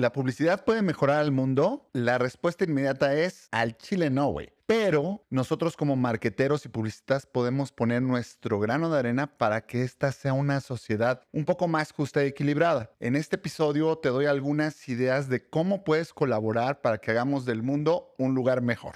¿La publicidad puede mejorar al mundo? La respuesta inmediata es al chile no. Pero nosotros como marqueteros y publicistas podemos poner nuestro grano de arena para que esta sea una sociedad un poco más justa y equilibrada. En este episodio te doy algunas ideas de cómo puedes colaborar para que hagamos del mundo un lugar mejor.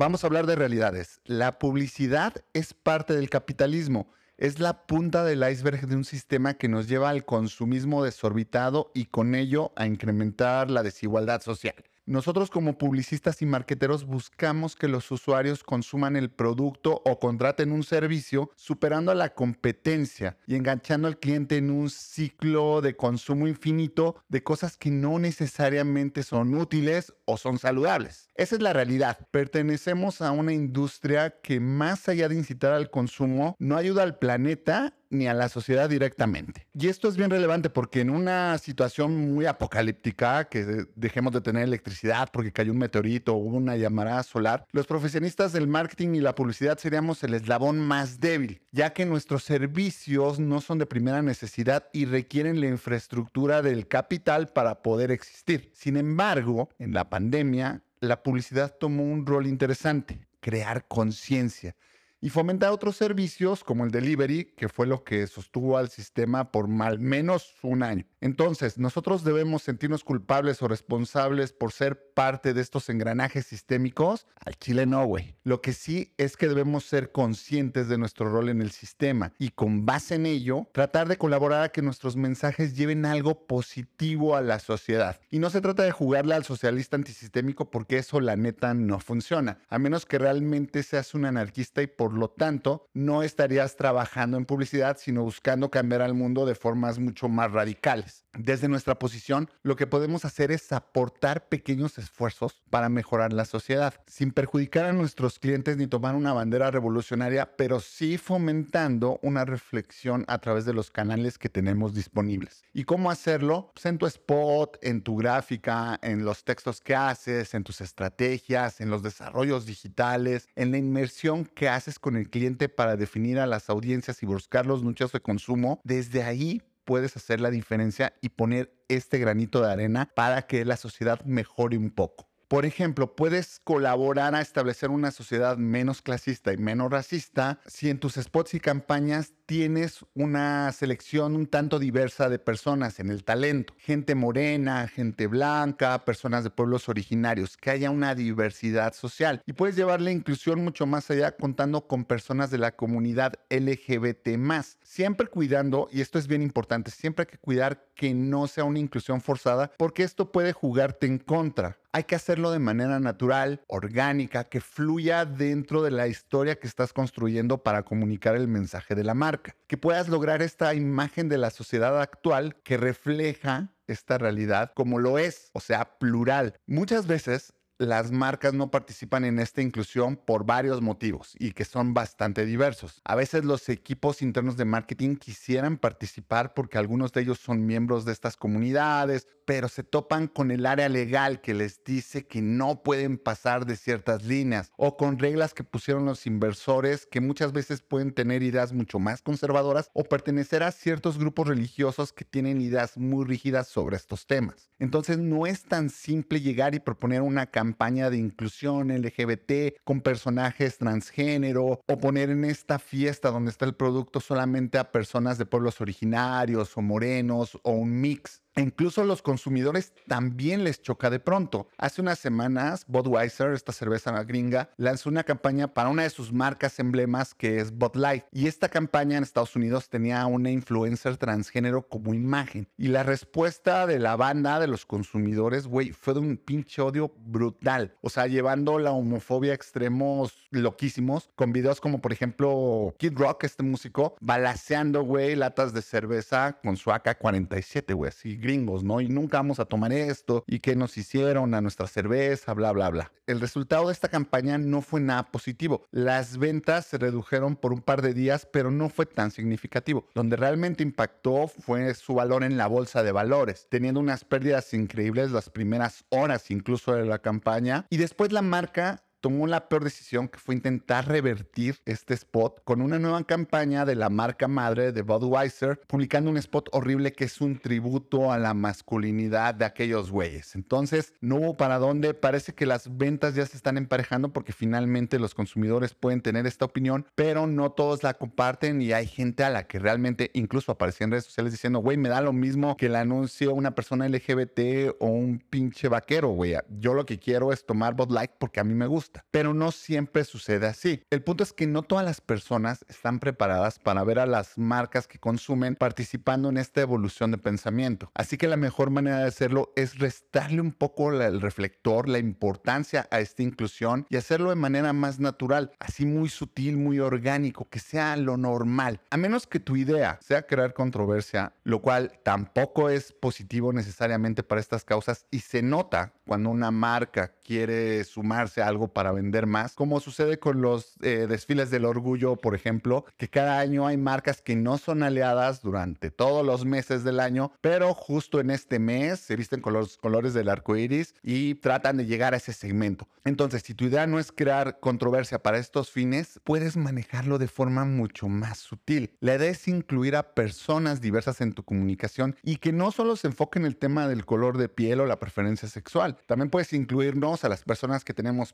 Vamos a hablar de realidades. La publicidad es parte del capitalismo. Es la punta del iceberg de un sistema que nos lleva al consumismo desorbitado y con ello a incrementar la desigualdad social. Nosotros como publicistas y marqueteros buscamos que los usuarios consuman el producto o contraten un servicio superando a la competencia y enganchando al cliente en un ciclo de consumo infinito de cosas que no necesariamente son útiles o son saludables. Esa es la realidad. Pertenecemos a una industria que más allá de incitar al consumo, no ayuda al planeta ni a la sociedad directamente. Y esto es bien relevante porque en una situación muy apocalíptica, que dejemos de tener electricidad porque cayó un meteorito o hubo una llamada solar, los profesionistas del marketing y la publicidad seríamos el eslabón más débil, ya que nuestros servicios no son de primera necesidad y requieren la infraestructura del capital para poder existir. Sin embargo, en la pandemia, la publicidad tomó un rol interesante, crear conciencia y fomentar otros servicios como el delivery, que fue lo que sostuvo al sistema por al menos un año. Entonces, nosotros debemos sentirnos culpables o responsables por ser parte de estos engranajes sistémicos. Al Chile no, güey. Lo que sí es que debemos ser conscientes de nuestro rol en el sistema y con base en ello, tratar de colaborar a que nuestros mensajes lleven algo positivo a la sociedad. Y no se trata de jugarle al socialista antisistémico porque eso la neta no funciona, a menos que realmente seas un anarquista y por lo tanto, no estarías trabajando en publicidad, sino buscando cambiar al mundo de formas mucho más radicales. Desde nuestra posición, lo que podemos hacer es aportar pequeños esfuerzos para mejorar la sociedad, sin perjudicar a nuestros clientes ni tomar una bandera revolucionaria, pero sí fomentando una reflexión a través de los canales que tenemos disponibles. ¿Y cómo hacerlo? Pues en tu spot, en tu gráfica, en los textos que haces, en tus estrategias, en los desarrollos digitales, en la inmersión que haces con el cliente para definir a las audiencias y buscar los nichos de consumo, desde ahí puedes hacer la diferencia y poner este granito de arena para que la sociedad mejore un poco. Por ejemplo, puedes colaborar a establecer una sociedad menos clasista y menos racista si en tus spots y campañas tienes una selección un tanto diversa de personas en el talento. Gente morena, gente blanca, personas de pueblos originarios, que haya una diversidad social. Y puedes llevar la inclusión mucho más allá contando con personas de la comunidad LGBT Siempre cuidando, y esto es bien importante, siempre hay que cuidar que no sea una inclusión forzada porque esto puede jugarte en contra. Hay que hacerlo de manera natural, orgánica, que fluya dentro de la historia que estás construyendo para comunicar el mensaje de la marca. Que puedas lograr esta imagen de la sociedad actual que refleja esta realidad como lo es, o sea, plural. Muchas veces las marcas no participan en esta inclusión por varios motivos y que son bastante diversos. A veces los equipos internos de marketing quisieran participar porque algunos de ellos son miembros de estas comunidades, pero se topan con el área legal que les dice que no pueden pasar de ciertas líneas o con reglas que pusieron los inversores que muchas veces pueden tener ideas mucho más conservadoras o pertenecer a ciertos grupos religiosos que tienen ideas muy rígidas sobre estos temas. Entonces no es tan simple llegar y proponer una campaña campaña de inclusión LGBT con personajes transgénero o poner en esta fiesta donde está el producto solamente a personas de pueblos originarios o morenos o un mix incluso a los consumidores también les choca de pronto. Hace unas semanas, Budweiser, esta cerveza gringa, lanzó una campaña para una de sus marcas emblemas que es Bud Light. Y esta campaña en Estados Unidos tenía a una influencer transgénero como imagen. Y la respuesta de la banda, de los consumidores, güey, fue de un pinche odio brutal. O sea, llevando la homofobia a extremos loquísimos, con videos como, por ejemplo, Kid Rock, este músico, balaseando, güey, latas de cerveza con su AK-47, güey, así gringos, ¿no? Y nunca vamos a tomar esto y qué nos hicieron a nuestra cerveza, bla, bla, bla. El resultado de esta campaña no fue nada positivo. Las ventas se redujeron por un par de días, pero no fue tan significativo. Donde realmente impactó fue su valor en la bolsa de valores, teniendo unas pérdidas increíbles las primeras horas incluso de la campaña. Y después la marca tomó la peor decisión que fue intentar revertir este spot con una nueva campaña de la marca madre de Budweiser, publicando un spot horrible que es un tributo a la masculinidad de aquellos güeyes. Entonces, no hubo para dónde, parece que las ventas ya se están emparejando porque finalmente los consumidores pueden tener esta opinión, pero no todos la comparten y hay gente a la que realmente incluso aparecía en redes sociales diciendo, güey, me da lo mismo que el anuncio una persona LGBT o un pinche vaquero, güey. Yo lo que quiero es tomar Bud Light porque a mí me gusta. Pero no siempre sucede así. El punto es que no todas las personas están preparadas para ver a las marcas que consumen participando en esta evolución de pensamiento. Así que la mejor manera de hacerlo es restarle un poco el reflector, la importancia a esta inclusión y hacerlo de manera más natural, así muy sutil, muy orgánico, que sea lo normal. A menos que tu idea sea crear controversia, lo cual tampoco es positivo necesariamente para estas causas y se nota cuando una marca quiere sumarse a algo para vender más, como sucede con los eh, desfiles del orgullo, por ejemplo, que cada año hay marcas que no son aliadas durante todos los meses del año, pero justo en este mes se visten con los colores del arco iris y tratan de llegar a ese segmento. Entonces, si tu idea no es crear controversia para estos fines, puedes manejarlo de forma mucho más sutil. La idea es incluir a personas diversas en tu comunicación y que no solo se enfoque en el tema del color de piel o la preferencia sexual, también puedes incluirnos a las personas que tenemos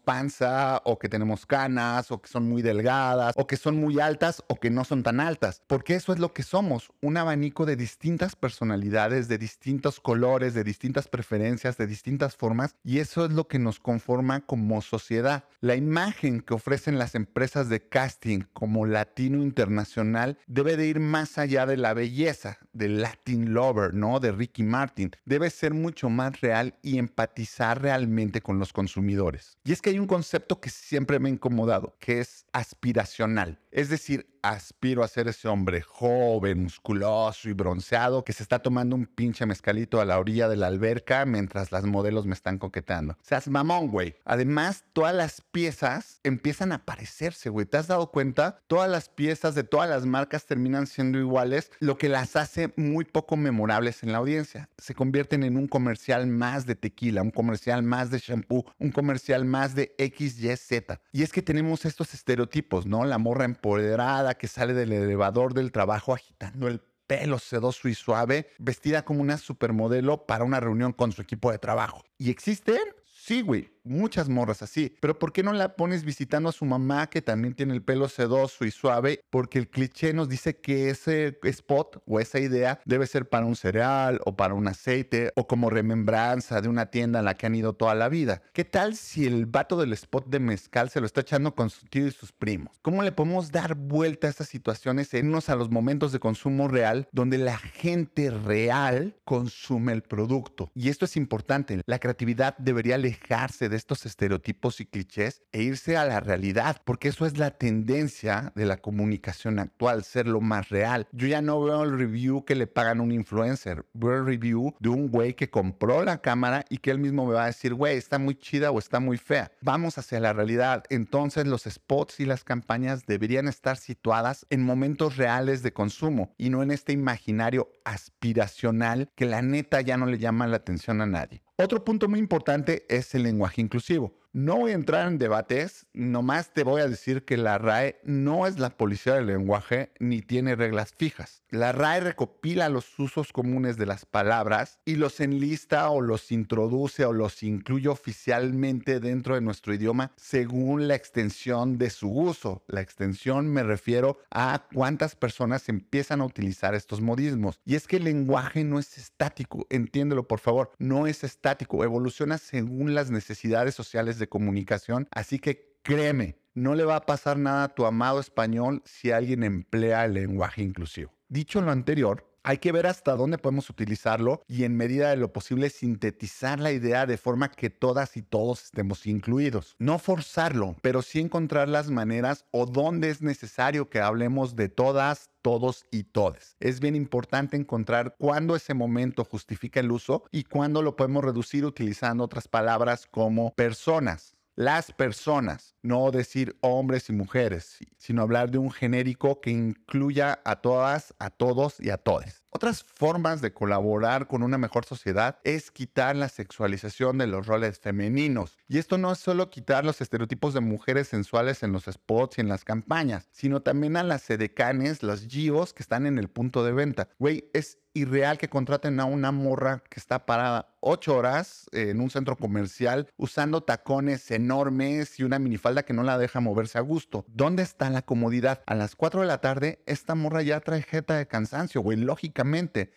o que tenemos canas o que son muy delgadas o que son muy altas o que no son tan altas, porque eso es lo que somos, un abanico de distintas personalidades, de distintos colores, de distintas preferencias, de distintas formas y eso es lo que nos conforma como sociedad. La imagen que ofrecen las empresas de casting como latino internacional debe de ir más allá de la belleza, del Latin Lover, ¿no? De Ricky Martin. Debe ser mucho más real y empatizar realmente con los consumidores. Y es que hay un concepto que siempre me ha incomodado, que es aspiracional. Es decir, aspiro a ser ese hombre joven, musculoso y bronceado que se está tomando un pinche mezcalito a la orilla de la alberca mientras las modelos me están coquetando. O Seas mamón, güey. Además, todas las piezas empiezan a parecerse, güey. ¿Te has dado cuenta? Todas las piezas de todas las marcas terminan siendo iguales, lo que las hace muy poco memorables en la audiencia. Se convierten en un comercial más de tequila, un comercial más de shampoo, un comercial más de XYZ. Y es que tenemos estos estereotipos, ¿no? La morra empoderada, que sale del elevador del trabajo agitando el pelo sedoso y suave, vestida como una supermodelo para una reunión con su equipo de trabajo. ¿Y existen? Sí, güey muchas morras así. Pero ¿por qué no la pones visitando a su mamá que también tiene el pelo sedoso y suave? Porque el cliché nos dice que ese spot o esa idea debe ser para un cereal o para un aceite o como remembranza de una tienda en la que han ido toda la vida. ¿Qué tal si el vato del spot de mezcal se lo está echando con su tío y sus primos? ¿Cómo le podemos dar vuelta a estas situaciones en unos a los momentos de consumo real donde la gente real consume el producto? Y esto es importante. La creatividad debería alejarse de estos estereotipos y clichés e irse a la realidad, porque eso es la tendencia de la comunicación actual, ser lo más real. Yo ya no veo el review que le pagan a un influencer, veo el review de un güey que compró la cámara y que él mismo me va a decir, güey, está muy chida o está muy fea. Vamos hacia la realidad. Entonces los spots y las campañas deberían estar situadas en momentos reales de consumo y no en este imaginario aspiracional que la neta ya no le llama la atención a nadie. Otro punto muy importante es el lenguaje inclusivo. No voy a entrar en debates, nomás te voy a decir que la RAE no es la policía del lenguaje ni tiene reglas fijas. La RAE recopila los usos comunes de las palabras y los enlista o los introduce o los incluye oficialmente dentro de nuestro idioma según la extensión de su uso. La extensión me refiero a cuántas personas empiezan a utilizar estos modismos. Y es que el lenguaje no es estático, entiéndelo por favor, no es estático, evoluciona según las necesidades sociales de comunicación, así que créeme, no le va a pasar nada a tu amado español si alguien emplea el lenguaje inclusivo. Dicho lo anterior, hay que ver hasta dónde podemos utilizarlo y en medida de lo posible sintetizar la idea de forma que todas y todos estemos incluidos. No forzarlo, pero sí encontrar las maneras o dónde es necesario que hablemos de todas, todos y todes. Es bien importante encontrar cuándo ese momento justifica el uso y cuándo lo podemos reducir utilizando otras palabras como personas las personas, no decir hombres y mujeres, sino hablar de un genérico que incluya a todas, a todos y a todes. Otras formas de colaborar con una mejor sociedad es quitar la sexualización de los roles femeninos. Y esto no es solo quitar los estereotipos de mujeres sensuales en los spots y en las campañas, sino también a las edecanes, los gios que están en el punto de venta. Güey, es irreal que contraten a una morra que está parada ocho horas en un centro comercial usando tacones enormes y una minifalda que no la deja moverse a gusto. ¿Dónde está la comodidad? A las 4 de la tarde, esta morra ya trae jeta de cansancio, güey.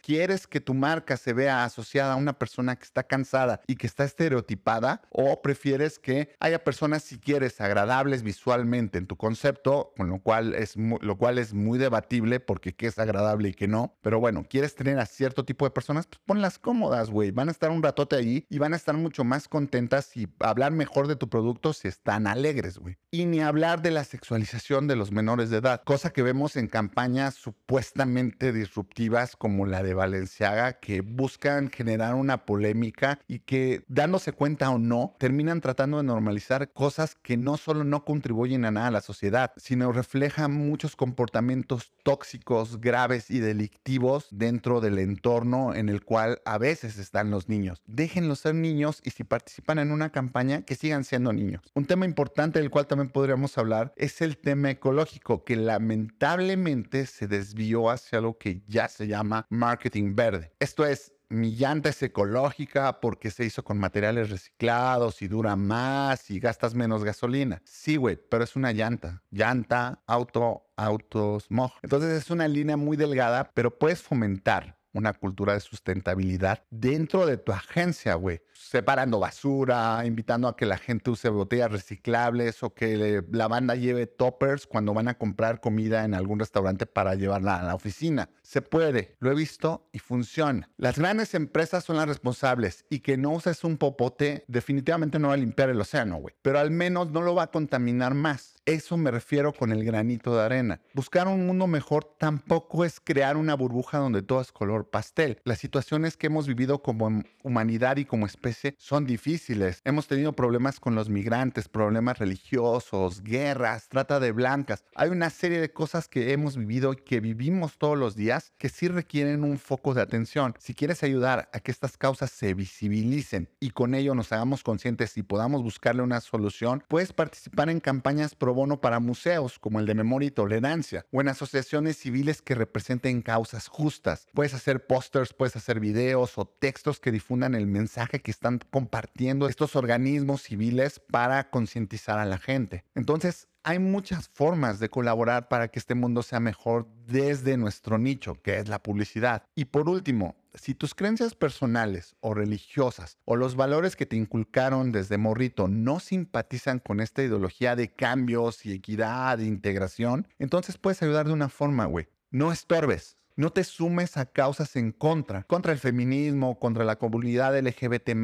¿Quieres que tu marca se vea asociada a una persona que está cansada y que está estereotipada? ¿O prefieres que haya personas, si quieres, agradables visualmente en tu concepto, con lo cual es, lo cual es muy debatible porque qué es agradable y qué no? Pero bueno, ¿quieres tener a cierto tipo de personas? Pues ponlas cómodas, güey. Van a estar un ratote ahí y van a estar mucho más contentas y hablar mejor de tu producto si están alegres, güey. Y ni hablar de la sexualización de los menores de edad, cosa que vemos en campañas supuestamente disruptivas como la de Valenciaga, que buscan generar una polémica y que, dándose cuenta o no, terminan tratando de normalizar cosas que no solo no contribuyen a nada a la sociedad, sino reflejan muchos comportamientos tóxicos, graves y delictivos dentro del entorno en el cual a veces están los niños Déjenlos ser niños y si participan en una campaña, que sigan siendo niños. Un tema importante del cual también podríamos hablar es el tema ecológico, que lamentablemente se desvió hacia lo que ya se llama marketing verde. Esto es, mi llanta es ecológica porque se hizo con materiales reciclados y dura más y gastas menos gasolina. Sí, güey, pero es una llanta. Llanta, auto, autos, moj. Entonces es una línea muy delgada, pero puedes fomentar una cultura de sustentabilidad dentro de tu agencia, güey. Separando basura, invitando a que la gente use botellas reciclables o que la banda lleve toppers cuando van a comprar comida en algún restaurante para llevarla a la oficina. Se puede, lo he visto y funciona. Las grandes empresas son las responsables y que no uses un popote definitivamente no va a limpiar el océano, güey. Pero al menos no lo va a contaminar más. Eso me refiero con el granito de arena. Buscar un mundo mejor tampoco es crear una burbuja donde todo es color pastel. Las situaciones que hemos vivido como humanidad y como especie son difíciles. Hemos tenido problemas con los migrantes, problemas religiosos, guerras, trata de blancas. Hay una serie de cosas que hemos vivido y que vivimos todos los días que sí requieren un foco de atención. Si quieres ayudar a que estas causas se visibilicen y con ello nos hagamos conscientes y podamos buscarle una solución, puedes participar en campañas pro bono para museos como el de Memoria y Tolerancia o en asociaciones civiles que representen causas justas. Puedes hacer pósters, puedes hacer videos o textos que difundan el mensaje que están compartiendo estos organismos civiles para concientizar a la gente. Entonces, hay muchas formas de colaborar para que este mundo sea mejor desde nuestro nicho, que es la publicidad. Y por último, si tus creencias personales o religiosas o los valores que te inculcaron desde morrito no simpatizan con esta ideología de cambios y equidad e integración, entonces puedes ayudar de una forma, güey. No estorbes. No te sumes a causas en contra, contra el feminismo, contra la comunidad LGBT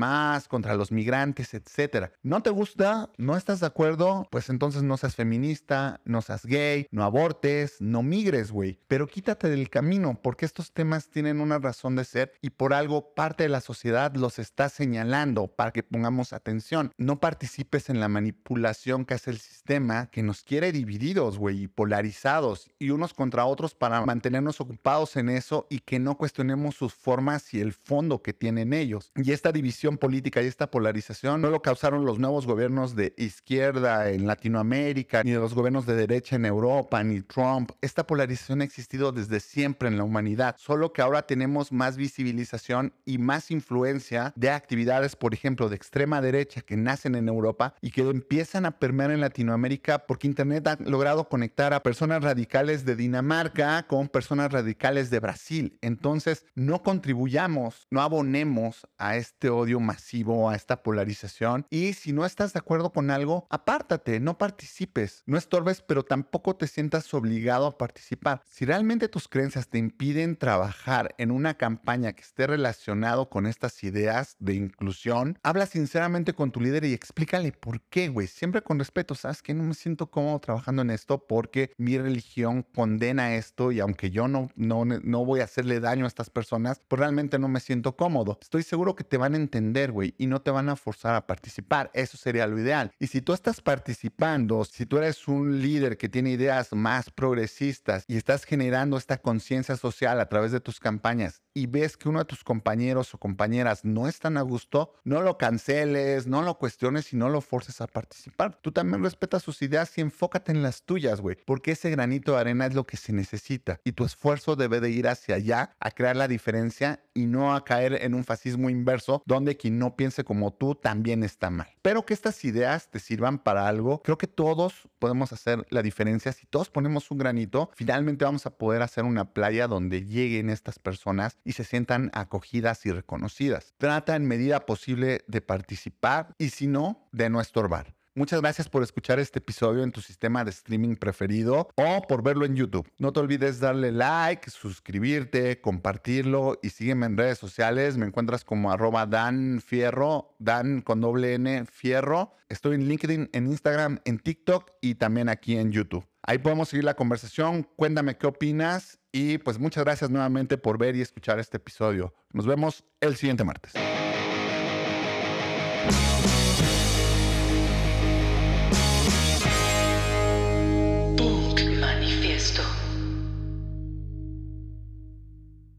contra los migrantes, etc. ¿No te gusta? ¿No estás de acuerdo? Pues entonces no seas feminista, no seas gay, no abortes, no migres, güey. Pero quítate del camino porque estos temas tienen una razón de ser y por algo parte de la sociedad los está señalando para que pongamos atención. No participes en la manipulación que hace el sistema que nos quiere divididos, güey, y polarizados y unos contra otros para mantenernos ocupados en eso y que no cuestionemos sus formas y el fondo que tienen ellos. Y esta división política y esta polarización no lo causaron los nuevos gobiernos de izquierda en Latinoamérica, ni los gobiernos de derecha en Europa, ni Trump. Esta polarización ha existido desde siempre en la humanidad, solo que ahora tenemos más visibilización y más influencia de actividades, por ejemplo, de extrema derecha que nacen en Europa y que empiezan a permear en Latinoamérica porque Internet ha logrado conectar a personas radicales de Dinamarca con personas radicales de Brasil. Entonces, no contribuyamos, no abonemos a este odio masivo, a esta polarización. Y si no estás de acuerdo con algo, apártate, no participes, no estorbes, pero tampoco te sientas obligado a participar. Si realmente tus creencias te impiden trabajar en una campaña que esté relacionado con estas ideas de inclusión, habla sinceramente con tu líder y explícale por qué, güey. Siempre con respeto, sabes que no me siento cómodo trabajando en esto porque mi religión condena esto y aunque yo no, no no, voy a hacerle daño a estas personas, pues realmente no me siento cómodo. Estoy seguro que te van a entender, güey, y no te van a forzar a participar. Eso sería lo ideal. Y si tú estás participando, si tú eres un líder que tiene ideas más progresistas y estás generando esta conciencia social a través de tus campañas y ves que uno de tus compañeros o compañeras no están a gusto, no lo canceles, no lo cuestiones y no lo forces a participar. Tú también respetas sus ideas y enfócate en las tuyas, güey, porque ese granito de arena es lo que se necesita y tu esfuerzo debe de ir hacia allá a crear la diferencia y no a caer en un fascismo inverso donde quien no piense como tú también está mal. Pero que estas ideas te sirvan para algo, creo que todos podemos hacer la diferencia. Si todos ponemos un granito, finalmente vamos a poder hacer una playa donde lleguen estas personas y se sientan acogidas y reconocidas. Trata en medida posible de participar y si no, de no estorbar. Muchas gracias por escuchar este episodio en tu sistema de streaming preferido o por verlo en YouTube. No te olvides darle like, suscribirte, compartirlo y sígueme en redes sociales. Me encuentras como arroba Dan Fierro, Dan con doble N Fierro. Estoy en LinkedIn, en Instagram, en TikTok y también aquí en YouTube. Ahí podemos seguir la conversación. Cuéntame qué opinas y pues muchas gracias nuevamente por ver y escuchar este episodio. Nos vemos el siguiente martes.